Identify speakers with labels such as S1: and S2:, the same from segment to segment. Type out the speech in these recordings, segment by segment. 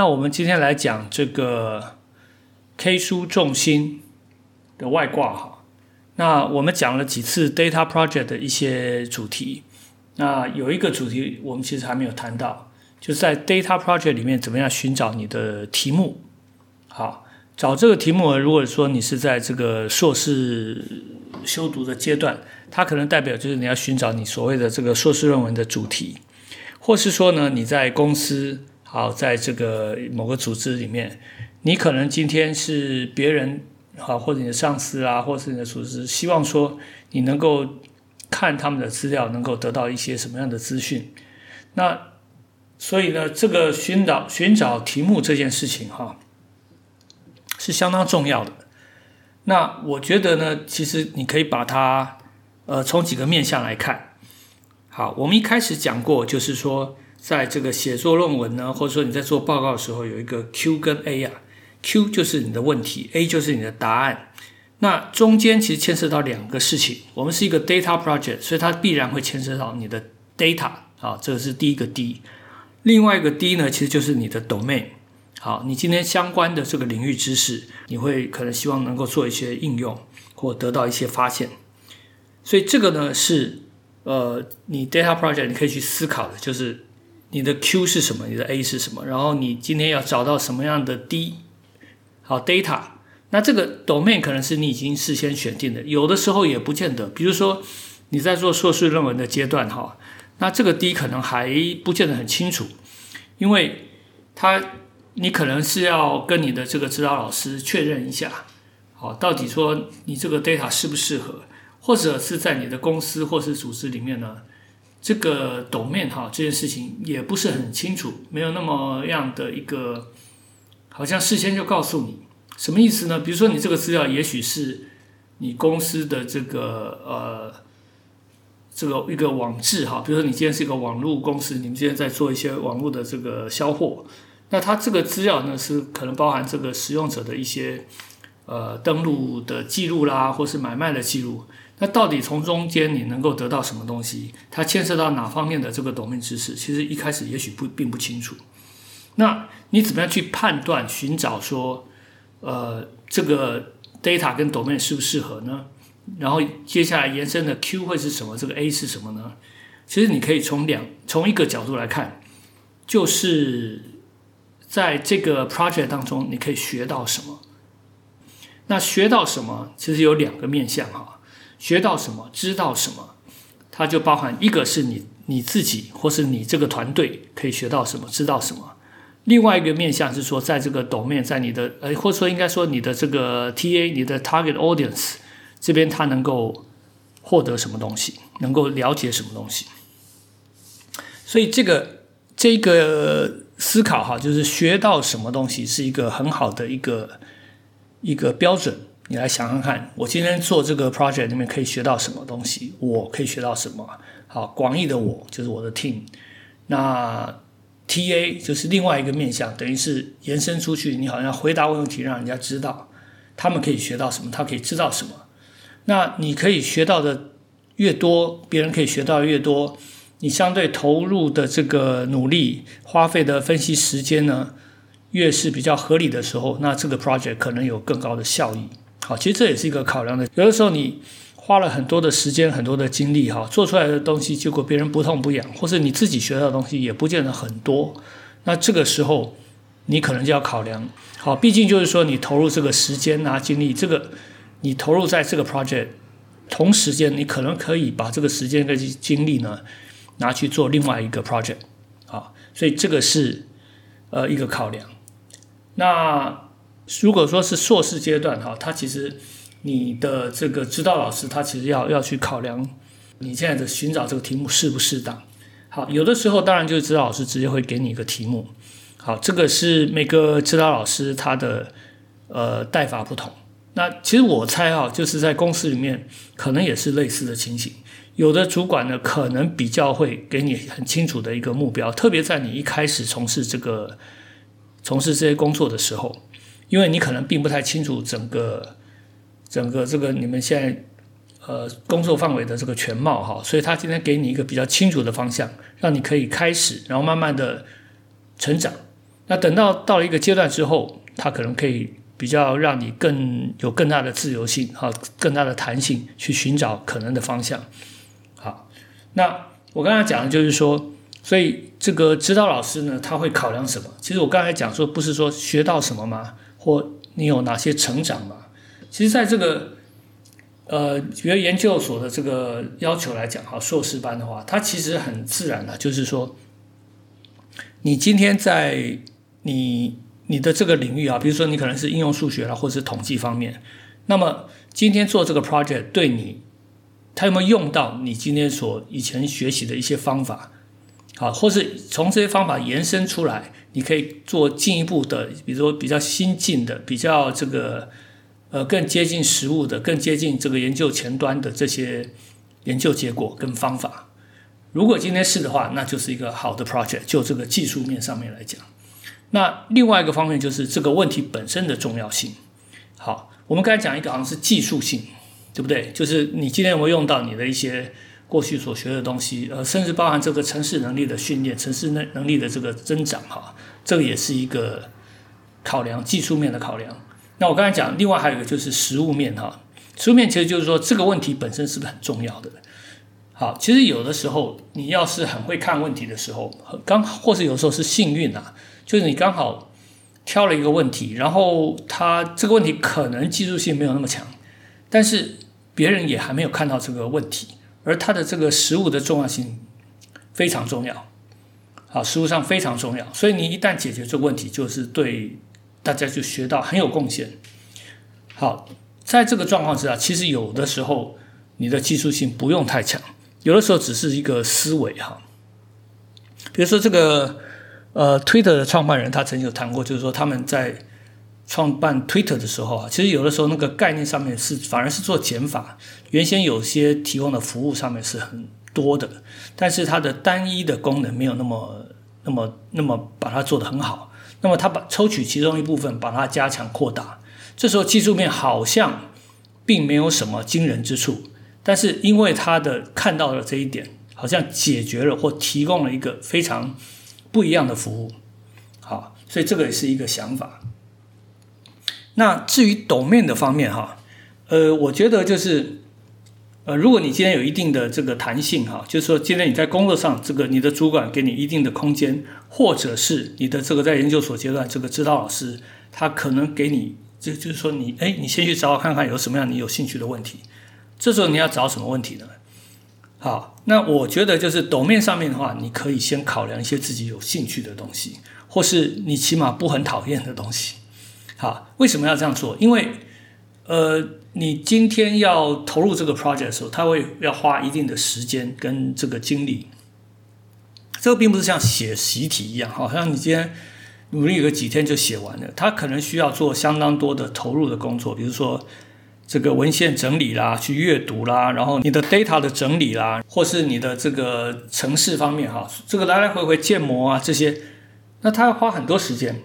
S1: 那我们今天来讲这个 K 书重心的外挂哈。那我们讲了几次 Data Project 的一些主题，那有一个主题我们其实还没有谈到，就是在 Data Project 里面怎么样寻找你的题目。好，找这个题目，如果说你是在这个硕士修读的阶段，它可能代表就是你要寻找你所谓的这个硕士论文的主题，或是说呢你在公司。好，在这个某个组织里面，你可能今天是别人好，或者你的上司啊，或是你的组织，希望说你能够看他们的资料，能够得到一些什么样的资讯。那所以呢，这个寻找寻找题目这件事情哈，是相当重要的。那我觉得呢，其实你可以把它呃从几个面向来看。好，我们一开始讲过，就是说。在这个写作论文呢，或者说你在做报告的时候，有一个 Q 跟 A 啊，Q 就是你的问题，A 就是你的答案。那中间其实牵涉到两个事情。我们是一个 data project，所以它必然会牵涉到你的 data 啊，这个是第一个 D。另外一个 D 呢，其实就是你的 domain。好，你今天相关的这个领域知识，你会可能希望能够做一些应用或得到一些发现。所以这个呢是呃，你 data project 你可以去思考的，就是。你的 Q 是什么？你的 A 是什么？然后你今天要找到什么样的 D？好，data。那这个 domain 可能是你已经事先选定的，有的时候也不见得。比如说你在做硕士论文的阶段，哈，那这个 D 可能还不见得很清楚，因为他你可能是要跟你的这个指导老师确认一下，好，到底说你这个 data 适不适合，或者是在你的公司或是组织里面呢？这个抖面哈，这件事情也不是很清楚，没有那么样的一个，好像事先就告诉你什么意思呢？比如说你这个资料也许是你公司的这个呃这个一个网志哈，比如说你今天是一个网络公司，你们今天在做一些网络的这个销货，那它这个资料呢是可能包含这个使用者的一些呃登录的记录啦，或是买卖的记录。那到底从中间你能够得到什么东西？它牵涉到哪方面的这个 domain 知识？其实一开始也许不并不清楚。那你怎么样去判断、寻找说，呃，这个 data 跟 domain 适不适合呢？然后接下来延伸的 Q 会是什么？这个 A 是什么呢？其实你可以从两从一个角度来看，就是在这个 project 当中你可以学到什么。那学到什么？其实有两个面向哈。学到什么，知道什么，它就包含一个是你你自己，或是你这个团队可以学到什么，知道什么。另外一个面向是说，在这个抖面，在你的呃，或者说应该说你的这个 TA，你的 target audience 这边，他能够获得什么东西，能够了解什么东西。所以这个这个思考哈，就是学到什么东西是一个很好的一个一个标准。你来想想看，我今天做这个 project 里面可以学到什么东西？我可以学到什么？好，广义的我就是我的 team，那 TA 就是另外一个面向，等于是延伸出去，你好像回答问题，让人家知道他们可以学到什么，他可以知道什么。那你可以学到的越多，别人可以学到越多，你相对投入的这个努力、花费的分析时间呢，越是比较合理的时候，那这个 project 可能有更高的效益。好，其实这也是一个考量的。有的时候你花了很多的时间、很多的精力，哈，做出来的东西，结果别人不痛不痒，或是你自己学到的东西也不见得很多。那这个时候，你可能就要考量。好，毕竟就是说，你投入这个时间啊、精力，这个你投入在这个 project，同时间你可能可以把这个时间跟精力呢，拿去做另外一个 project。啊，所以这个是呃一个考量。那。如果说是硕士阶段哈，他其实你的这个指导老师，他其实要要去考量你现在的寻找这个题目适不适当。好，有的时候当然就是指导老师直接会给你一个题目。好，这个是每个指导老师他的呃带法不同。那其实我猜哈，就是在公司里面可能也是类似的情形。有的主管呢，可能比较会给你很清楚的一个目标，特别在你一开始从事这个从事这些工作的时候。因为你可能并不太清楚整个整个这个你们现在呃工作范围的这个全貌哈，所以他今天给你一个比较清楚的方向，让你可以开始，然后慢慢的成长。那等到到了一个阶段之后，他可能可以比较让你更有更大的自由性，哈，更大的弹性去寻找可能的方向。好，那我刚才讲的就是说，所以这个指导老师呢，他会考量什么？其实我刚才讲说，不是说学到什么吗？或你有哪些成长吗？其实在这个呃，比如研究所的这个要求来讲，哈，硕士班的话，它其实很自然的，就是说，你今天在你你的这个领域啊，比如说你可能是应用数学啦，或者是统计方面，那么今天做这个 project 对你，它有没有用到你今天所以前学习的一些方法？好，或是从这些方法延伸出来，你可以做进一步的，比如说比较新进的，比较这个呃更接近实物的，更接近这个研究前端的这些研究结果跟方法。如果今天是的话，那就是一个好的 project，就这个技术面上面来讲。那另外一个方面就是这个问题本身的重要性。好，我们刚才讲一个好像是技术性，对不对？就是你今天有没有用到你的一些过去所学的东西，呃，甚至包含这个城市能力的训练、城市能能力的这个增长，哈，这个也是一个考量，技术面的考量。那我刚才讲，另外还有一个就是实物面，哈，实物面其实就是说这个问题本身是不是很重要的？好，其实有的时候你要是很会看问题的时候，刚或是有时候是幸运啊。就是你刚好挑了一个问题，然后他这个问题可能技术性没有那么强，但是别人也还没有看到这个问题，而它的这个实物的重要性非常重要，好，实物上非常重要，所以你一旦解决这个问题，就是对大家就学到很有贡献。好，在这个状况之下，其实有的时候你的技术性不用太强，有的时候只是一个思维哈，比如说这个。呃，Twitter 的创办人他曾经有谈过，就是说他们在创办 Twitter 的时候啊，其实有的时候那个概念上面是反而是做减法。原先有些提供的服务上面是很多的，但是它的单一的功能没有那么、那么、那么把它做得很好。那么他把抽取其中一部分，把它加强扩大。这时候技术面好像并没有什么惊人之处，但是因为他的看到了这一点，好像解决了或提供了一个非常。不一样的服务，好，所以这个也是一个想法。那至于抖面的方面哈，呃，我觉得就是，呃，如果你今天有一定的这个弹性哈，就是说今天你在工作上这个你的主管给你一定的空间，或者是你的这个在研究所阶段这个指导老师，他可能给你，就就是说你，哎，你先去找看看有什么样你有兴趣的问题，这时候你要找什么问题呢？好，那我觉得就是抖面上面的话，你可以先考量一些自己有兴趣的东西，或是你起码不很讨厌的东西。好，为什么要这样做？因为，呃，你今天要投入这个 project 的时候，它会要花一定的时间跟这个精力。这个并不是像写习题一样，好像你今天努力个几天就写完了，它可能需要做相当多的投入的工作，比如说。这个文献整理啦，去阅读啦，然后你的 data 的整理啦，或是你的这个城市方面哈，这个来来回回建模啊这些，那它要花很多时间。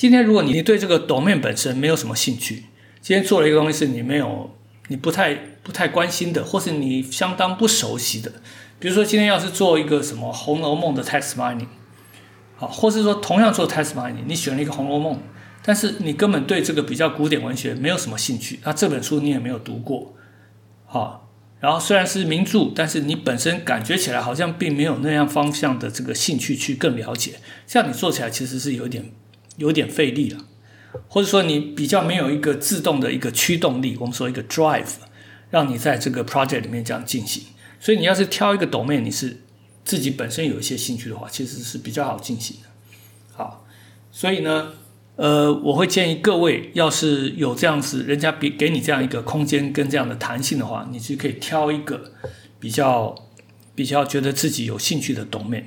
S1: 今天如果你对这个 domain 本身没有什么兴趣，今天做了一个东西是你没有、你不太、不太关心的，或是你相当不熟悉的，比如说今天要是做一个什么《红楼梦》的 text mining，好，或是说同样做 text mining，你选了一个《红楼梦》。但是你根本对这个比较古典文学没有什么兴趣，那这本书你也没有读过，好，然后虽然是名著，但是你本身感觉起来好像并没有那样方向的这个兴趣去更了解，这样你做起来其实是有点有点费力了，或者说你比较没有一个自动的一个驱动力，我们说一个 drive，让你在这个 project 里面这样进行。所以你要是挑一个 domain，你是自己本身有一些兴趣的话，其实是比较好进行的。好，所以呢。呃，我会建议各位，要是有这样子，人家给给你这样一个空间跟这样的弹性的话，你就可以挑一个比较比较觉得自己有兴趣的 domain。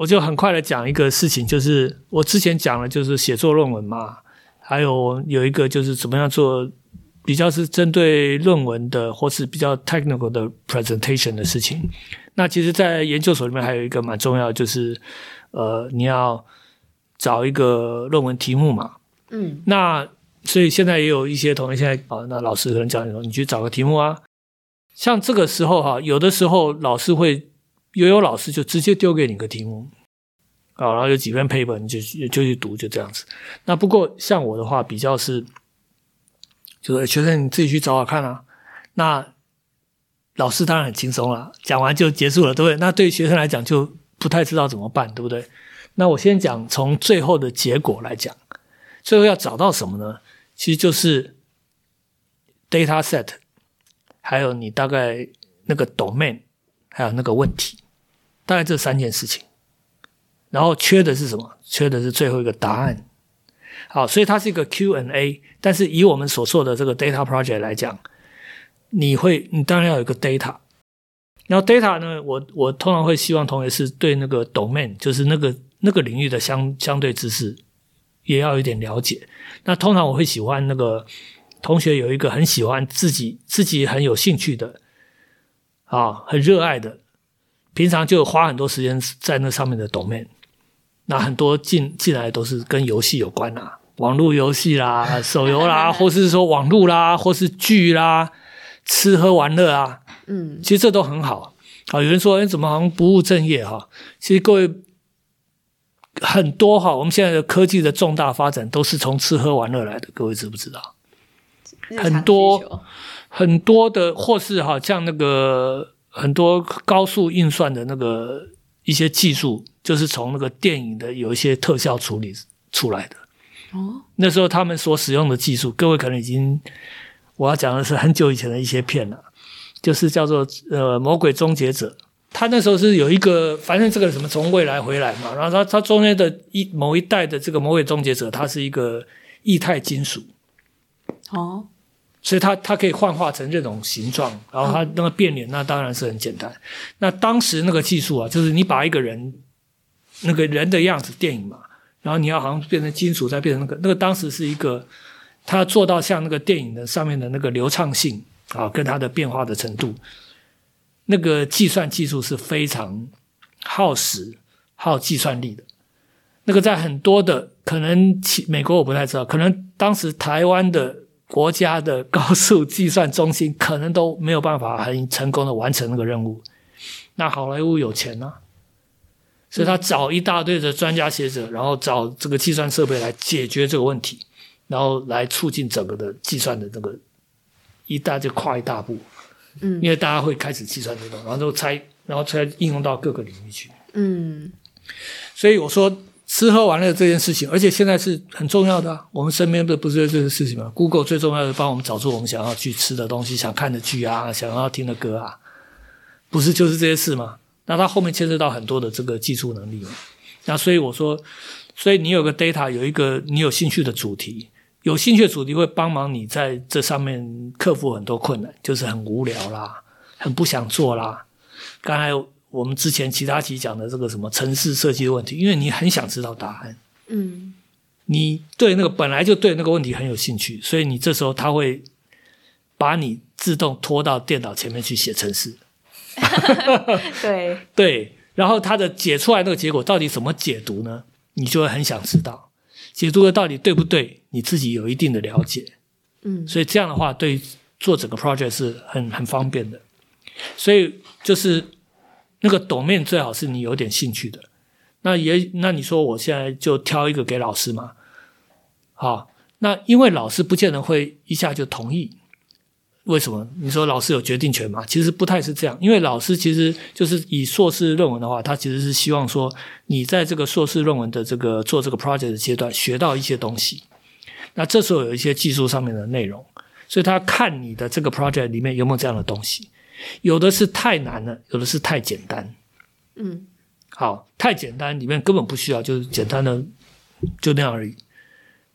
S1: 我就很快的讲一个事情，就是我之前讲了，就是写作论文嘛，还有有一个就是怎么样做比较是针对论文的，或是比较 technical 的 presentation 的事情。那其实，在研究所里面还有一个蛮重要，就是呃，你要找一个论文题目嘛。
S2: 嗯，
S1: 那所以现在也有一些同学现在啊，那老师可能讲你说，你去找个题目啊。像这个时候哈，有的时候老师会，悠悠老师就直接丢给你个题目，啊，然后有几篇 paper 你就就去读，就这样子。那不过像我的话，比较是，就是学生你自己去找找看啊。那老师当然很轻松了，讲完就结束了，对不对？那对学生来讲就不太知道怎么办，对不对？那我先讲从最后的结果来讲，最后要找到什么呢？其实就是 data set。还有你大概那个 domain，还有那个问题，大概这三件事情。然后缺的是什么？缺的是最后一个答案。好，所以它是一个 Q&A。但是以我们所做的这个 data project 来讲，你会，你当然要有一个 data。然后 data 呢，我我通常会希望同学是对那个 domain，就是那个那个领域的相相对知识也要有点了解。那通常我会喜欢那个。同学有一个很喜欢自己自己很有兴趣的啊，很热爱的，平常就花很多时间在那上面的 domain。那很多进进来都是跟游戏有关啊，网络游戏啦、手游啦，或是说网络啦，或是剧啦、吃喝玩乐啊。
S2: 嗯，
S1: 其实这都很好。啊，有人说，哎，怎么好像不务正业哈？其实各位很多哈，我们现在的科技的重大发展都是从吃喝玩乐来的，各位知不知道？很多很多的，或是哈像那个很多高速运算的那个一些技术，就是从那个电影的有一些特效处理出来的。
S2: 哦，
S1: 那时候他们所使用的技术，各位可能已经我要讲的是很久以前的一些片了，就是叫做呃《魔鬼终结者》。他那时候是有一个，反正这个什么从未来回来嘛，然后他他中间的一某一代的这个魔鬼终结者，他是一个液态金属。
S2: 哦。
S1: 所以它它可以幻化成这种形状，然后它那个变脸，那当然是很简单。那当时那个技术啊，就是你把一个人那个人的样子电影嘛，然后你要好像变成金属，再变成那个那个当时是一个，它做到像那个电影的上面的那个流畅性啊，跟它的变化的程度，那个计算技术是非常耗时耗计算力的。那个在很多的可能，美国我不太知道，可能当时台湾的。国家的高速计算中心可能都没有办法很成功的完成那个任务。那好莱坞有钱呐，所以他找一大堆的专家学者，然后找这个计算设备来解决这个问题，然后来促进整个的计算的这个一大就跨一大步。
S2: 嗯，
S1: 因为大家会开始计算这种，然后都拆，然后才应用到各个领域去。
S2: 嗯，
S1: 所以我说。吃喝玩乐这件事情，而且现在是很重要的。我们身边的不是这个事情吗？Google 最重要的帮我们找出我们想要去吃的东西、想看的剧啊、想要听的歌啊，不是就是这些事吗？那它后面牵涉到很多的这个技术能力嘛。那所以我说，所以你有个 data，有一个你有兴趣的主题，有兴趣的主题会帮忙你在这上面克服很多困难，就是很无聊啦，很不想做啦。刚才。我们之前其他期讲的这个什么城市设计的问题，因为你很想知道答案，
S2: 嗯，
S1: 你对那个本来就对那个问题很有兴趣，所以你这时候他会把你自动拖到电脑前面去写程式，
S2: 对
S1: 对，然后他的解出来那个结果到底怎么解读呢？你就会很想知道，解读的到底对不对？你自己有一定的了解，
S2: 嗯，
S1: 所以这样的话对做整个 project 是很很方便的，所以就是。那个抖面最好是你有点兴趣的，那也那你说我现在就挑一个给老师嘛？好，那因为老师不见得会一下就同意，为什么？你说老师有决定权嘛？其实不太是这样，因为老师其实就是以硕士论文的话，他其实是希望说你在这个硕士论文的这个做这个 project 的阶段学到一些东西，那这时候有一些技术上面的内容，所以他看你的这个 project 里面有没有这样的东西。有的是太难了，有的是太简单。
S2: 嗯，
S1: 好，太简单里面根本不需要，就是简单的就那样而已。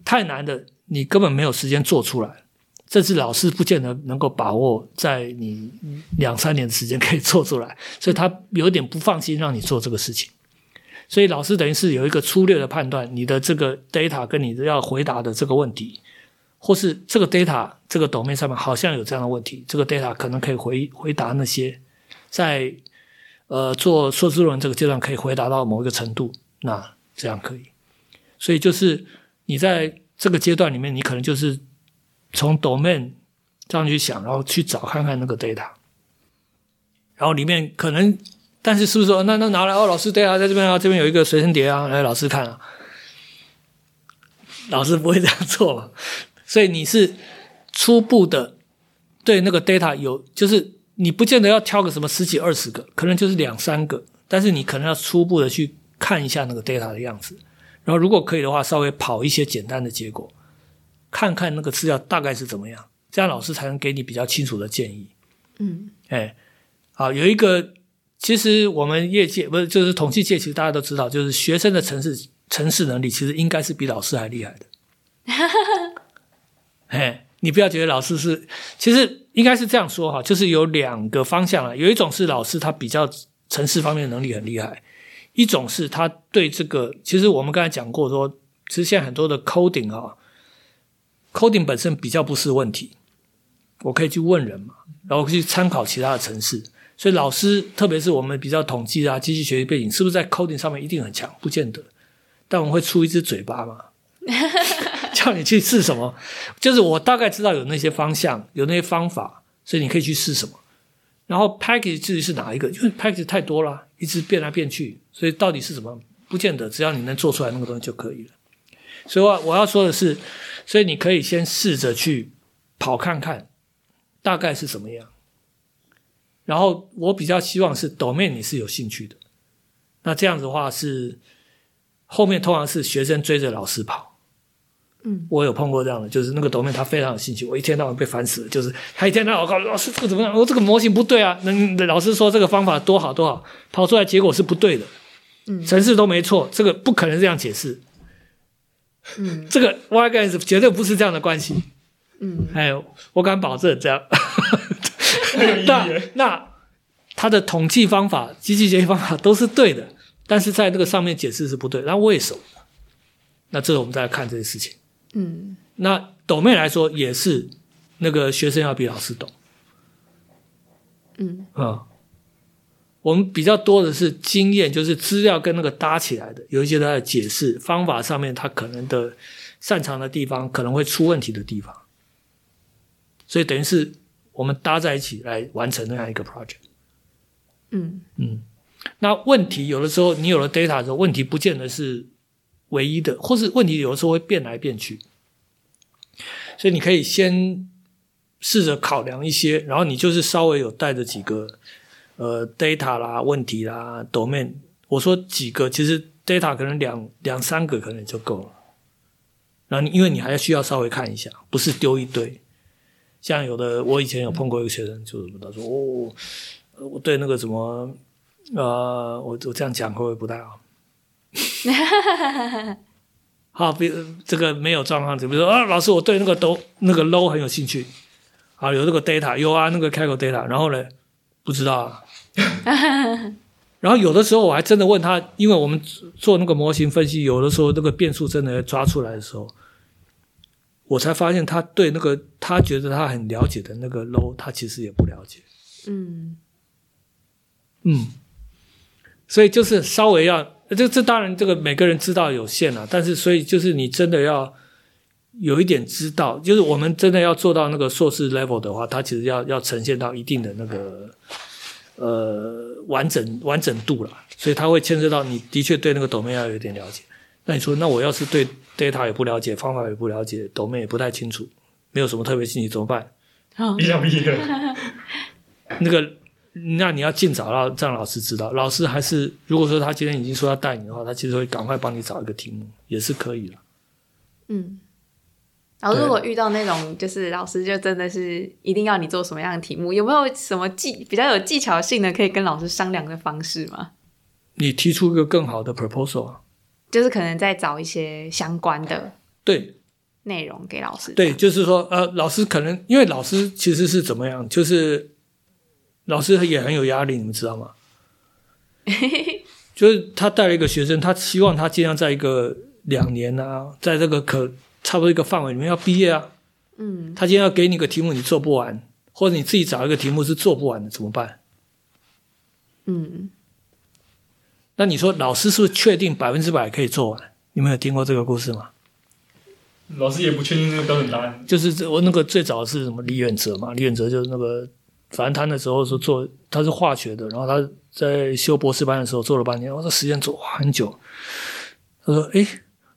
S1: 太难的你根本没有时间做出来，甚至老师不见得能够把握在你两三年的时间可以做出来，所以他有点不放心让你做这个事情。所以老师等于是有一个粗略的判断，你的这个 data 跟你要回答的这个问题。或是这个 data 这个 domain 上面好像有这样的问题，这个 data 可能可以回回答那些在呃做硕士论文这个阶段可以回答到某一个程度，那这样可以。所以就是你在这个阶段里面，你可能就是从 domain 这样去想，然后去找看看那个 data，然后里面可能，但是是不是说那那拿来哦，老师 data 在这边啊，这边有一个随身碟啊，来老师看啊，老师不会这样做？所以你是初步的对那个 data 有，就是你不见得要挑个什么十几二十个，可能就是两三个，但是你可能要初步的去看一下那个 data 的样子，然后如果可以的话，稍微跑一些简单的结果，看看那个资料大概是怎么样，这样老师才能给你比较清楚的建议。
S2: 嗯
S1: 哎，好，有一个，其实我们业界不是就是统计界，其实大家都知道，就是学生的城市城市能力其实应该是比老师还厉害的。哎，你不要觉得老师是，其实应该是这样说哈，就是有两个方向了。有一种是老师他比较城市方面的能力很厉害，一种是他对这个，其实我们刚才讲过说，其实现在很多的 coding 啊，coding 本身比较不是问题，我可以去问人嘛，然后去参考其他的城市。所以老师，特别是我们比较统计啊、机器学习背景，是不是在 coding 上面一定很强？不见得，但我们会出一只嘴巴嘛。叫你去试什么，就是我大概知道有那些方向，有那些方法，所以你可以去试什么。然后 package 至于是哪一个，因为 package 太多了，一直变来变去，所以到底是什么，不见得，只要你能做出来那个东西就可以了。所以我我要说的是，所以你可以先试着去跑看看，大概是什么样。然后我比较希望是 domain 你是有兴趣的，那这样子的话是后面通常是学生追着老师跑。
S2: 嗯，
S1: 我有碰过这样的，就是那个 domain 他非常有兴趣，我一天到晚被烦死了。就是他一天到晚告诉老师这个怎么样，我这个模型不对啊，那老师说这个方法多好多好，跑出来结果是不对的，
S2: 嗯
S1: 程式都没错，这个不可能这样解释，
S2: 嗯
S1: 这个 y 跟 s 绝对不是这样的关系。
S2: 嗯
S1: 哎，我敢保证这样。那。那他的统计方法、机器学习方法都是对的，但是在这个上面解释是不对。那为什么？那这个我们再来看这些事情。
S2: 嗯。
S1: 那抖妹来说也是，那个学生要比老师懂。
S2: 嗯。
S1: 啊、我们比较多的是经验，就是资料跟那个搭起来的，有一些它的解释方法上面，它可能的擅长的地方，可能会出问题的地方，所以等于是我们搭在一起来完成那样一个 project。
S2: 嗯。
S1: 嗯，那问题有的时候你有了 data 之后，问题不见得是唯一的，或是问题有的时候会变来变去，所以你可以先试着考量一些，然后你就是稍微有带着几个呃 data 啦、问题啦、domain，我说几个，其实 data 可能两两三个可能就够了。然后你因为你还需要稍微看一下，不是丢一堆。像有的我以前有碰过一个学生，就是他说哦。我对那个什么，呃，我我这样讲会不会不太好？好，比这个没有状况，就比如说啊，老师，我对那个都那个 low 很有兴趣，啊，有这个 data，有啊，那个开口 data，然后呢，不知道啊。然后有的时候我还真的问他，因为我们做那个模型分析，有的时候那个变数真的抓出来的时候，我才发现他对那个他觉得他很了解的那个 low，他其实也不了解。
S2: 嗯
S1: 嗯，所以就是稍微要，这这当然这个每个人知道有限啊，但是所以就是你真的要有一点知道，就是我们真的要做到那个硕士 level 的话，它其实要要呈现到一定的那个呃完整完整度了，所以它会牵涉到你的确对那个 domain 要有点了解。那你说，那我要是对 data 也不了解，方法也不了解，domain 也不太清楚，没有什么特别信息怎么办？
S2: 好
S3: 毕业毕业，
S1: 那个，那你要尽早让让老师知道。老师还是如果说他今天已经说要带你的话，他其实会赶快帮你找一个题目，也是可以的。
S2: 嗯。然后如果遇到那种就是老师就真的是一定要你做什么样的题目，有没有什么技比较有技巧性的可以跟老师商量的方式吗？
S1: 你提出一个更好的 proposal 啊，
S2: 就是可能再找一些相关的
S1: 对
S2: 内容给老师。
S1: 对，就是说呃，老师可能因为老师其实是怎么样，就是老师也很有压力，你们知道吗？就是他带了一个学生，他希望他尽量在一个两年啊，在这个可差不多一个范围里面要毕业啊。
S2: 嗯
S1: 他今天要给你个题目，你做不完，或者你自己找一个题目是做不完的，怎么办？
S2: 嗯，
S1: 那你说老师是不是确定百分之百可以做完？你们有听过这个故事吗？
S3: 老师也不确定那个标准答案。
S1: 就是我那个最早是什么李远哲嘛？李远哲就是那个，反正他那时候是做他是化学的，然后他在修博士班的时候做了半年，我说时间做哇很久。他说：“诶，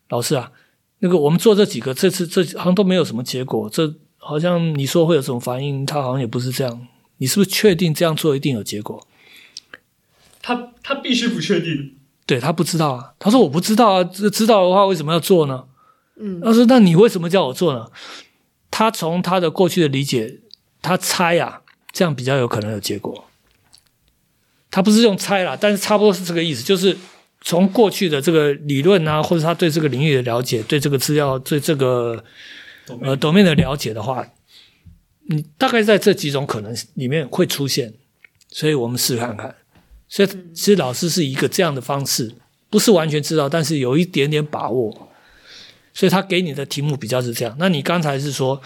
S1: 老师啊，那个我们做这几个，这次这好像都没有什么结果，这好像你说会有什么反应，他好像也不是这样。你是不是确定这样做一定有结果？”
S3: 他他必须不确定，
S1: 对他不知道啊，他说我不知道啊，这知道的话为什么要做呢？
S2: 嗯
S1: 他说那你为什么叫我做呢？他从他的过去的理解，他猜啊，这样比较有可能有结果。他不是用猜啦，但是差不多是这个意思，就是从过去的这个理论啊，或者他对这个领域的了解，对这个资料，对这个呃 domain 的了解的话，你大概在这几种可能里面会出现，所以我们试看看。所以其实老师是一个这样的方式，不是完全知道，但是有一点点把握。所以他给你的题目比较是这样。那你刚才是说，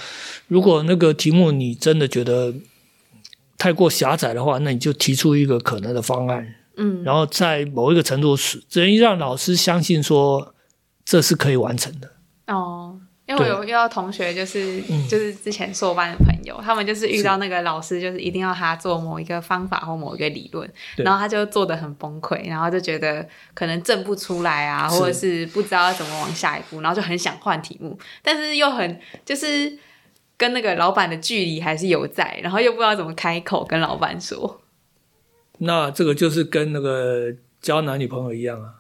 S1: 如果那个题目你真的觉得太过狭窄的话，那你就提出一个可能的方案，
S2: 嗯。
S1: 然后在某一个程度是，只能让老师相信说这是可以完成的。
S2: 哦，因为我有遇到同学，就是、就是之前硕班的朋友，他们就是遇到那个老师，就是一定要他做某一个方法或某一个理论，然后他就做的很崩溃，然后就觉得可能证不出来啊，或者是不知道要怎么往下一步，然后就很想换题目，但是又很就是跟那个老板的距离还是有在，然后又不知道怎么开口跟老板说
S1: 那这个就是跟那个交男女朋友一样啊，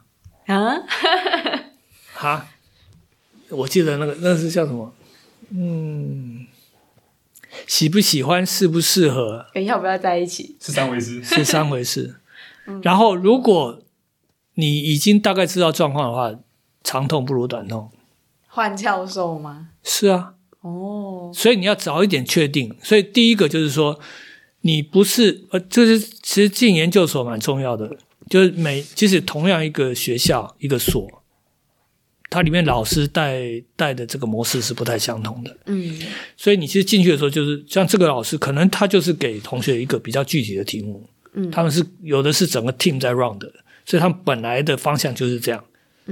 S2: 啊，
S1: 哈，我记得那个那是叫什么？嗯，喜不喜欢，适不适合，
S2: 跟要不要在一起？
S3: 是三回事。
S1: 是三回事。然后，如果你已经大概知道状况的话，长痛不如短痛。
S2: 换教授吗？
S1: 是啊，
S2: 哦，
S1: 所以你要早一点确定。所以第一个就是说，你不是呃，就是其实进研究所蛮重要的，就是每即使同样一个学校一个所，它里面老师带带的这个模式是不太相同的。
S2: 嗯
S1: 所以你其实进去的时候，就是像这个老师，可能他就是给同学一个比较具体的题目，
S2: 嗯
S1: 他们是有的是整个 team 在 run 的，所以他们本来的方向就是这样，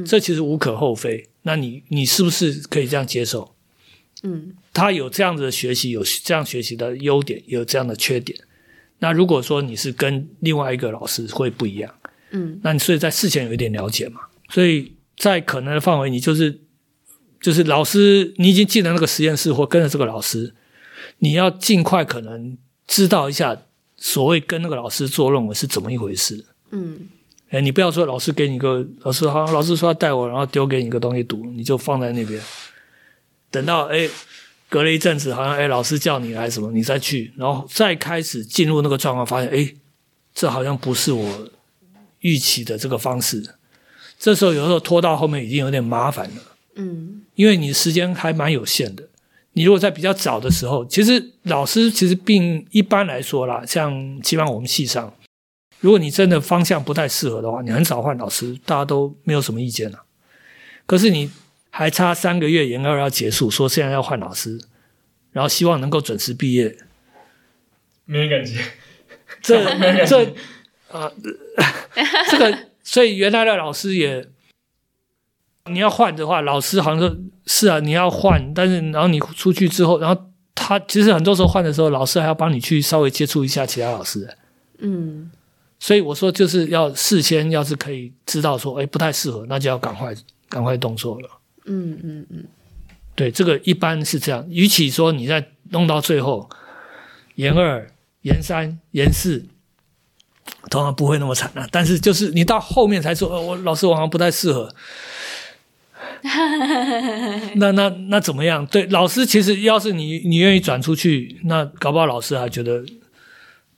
S1: 这其实无可厚非。那你你是不是可以这样接受？
S2: 嗯。
S1: 他有这样子的学习，有这样学习的优点，也有这样的缺点。那如果说你是跟另外一个老师会不一样，
S2: 嗯。
S1: 那你所以在事前有一点了解嘛，所以在可能的范围，你就是就是老师，你已经进了那个实验室或跟着这个老师，你要尽快可能知道一下所谓跟那个老师做论文是怎么一回事。
S2: 嗯。
S1: 哎，你不要说老师给你个老师好，老师说要带我，然后丢给你个东西读，你就放在那边，等到哎隔了一阵子，好像哎老师叫你来什么，你再去，然后再开始进入那个状况，发现哎这好像不是我预期的这个方式。这时候有时候拖到后面已经有点麻烦了，
S2: 嗯
S1: 因为你时间还蛮有限的。你如果在比较早的时候，其实老师其实并一般来说啦，像起码我们系上，如果你真的方向不太适合的话，你很少换老师，大家都没有什么意见了。可是你还差三个月研二要结束，说现在要换老师，然后希望能够准时毕业，
S3: 没人敢接。
S1: 这这啊、这个，所以原来的老师也，你要换的话，老师好像说是啊，你要换，但是然后你出去之后，然后他其实很多时候换的时候，老师还要帮你去稍微接触一下其他老师，
S2: 嗯
S1: 所以我说就是要事先要是可以知道说，哎，不太适合，那就要赶快赶快动作了。
S2: 嗯嗯嗯
S1: 对，这个一般是这样。与其说你在弄到最后，研二、研三、研四，通常不会那么惨啊。但是就是你到后面才说，呃，我老师我好像不太适合。那那那怎么样？对，老师其实要是你你愿意转出去，那搞不好老师还觉得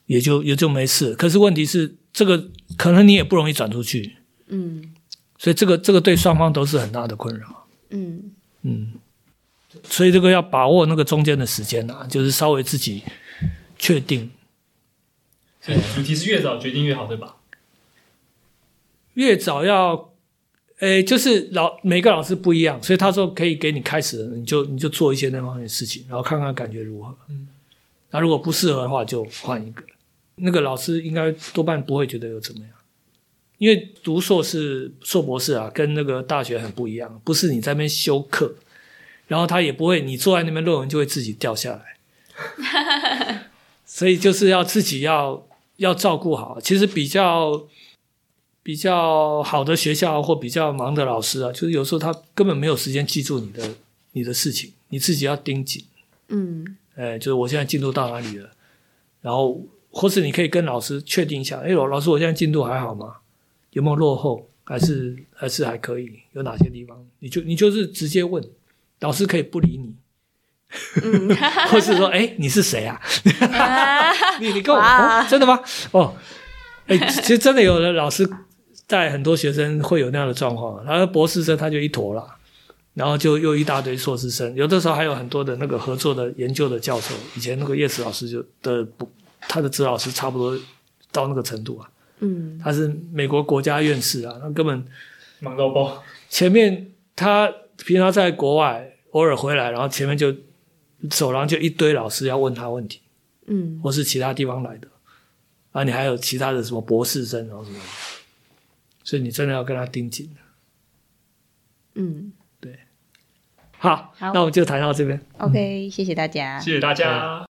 S1: 也就也就没事。可是问题是，这个可能你也不容易转出去，
S2: 嗯
S1: 所以这个这个对双方都是很大的困扰。
S2: 嗯
S1: 嗯，所以这个要把握那个中间的时间啊，就是稍微自己确定，
S3: 所以主题是越早决定越好，对吧？
S1: 越早要，诶，就是老每个老师不一样，所以他说可以给你开始，你就你就做一些那方面的事情，然后看看感觉如何。
S3: 嗯，
S1: 那如果不适合的话，就换一个。那个老师应该多半不会觉得有怎么样，因为读硕士、硕博士啊，跟那个大学很不一样，不是你在那边修课，然后他也不会你坐在那边论文就会自己掉下来，所以就是要自己要要照顾好。其实比较比较好的学校或比较忙的老师啊，就是有时候他根本没有时间记住你的你的事情，你自己要盯紧。
S2: 嗯
S1: 哎，就是我现在进度到哪里了，然后或是你可以跟老师确定一下，哎，老老师，我现在进度还好吗？有没有落后？还是还是还可以？有哪些地方？你就你就是直接问，老师可以不理你，
S2: 嗯，
S1: 或是说，哎，你是谁啊？你你跟我、真的吗？哦，哎，其实真的有的老师带很多学生会有那样的状况，然后博士生他就一坨了。然后就又一大堆硕士生，有的时候还有很多的那个合作的研究的教授。以前那个叶子老师就的不，他的指导师差不多到那个程度啊。
S2: 嗯
S1: 他是美国国家院士啊，他根本
S3: 忙到爆。
S1: 前面他平常在国外，偶尔回来，然后前面就走廊就一堆老师要问他问题，
S2: 嗯
S1: 或是其他地方来的啊，你还有其他的什么博士生，然后什么的，所以你真的要跟他盯紧。
S2: 嗯
S1: 好，
S2: 好
S1: 那我们就谈到这边。
S2: ，OK，谢谢大家。
S3: 谢谢大家。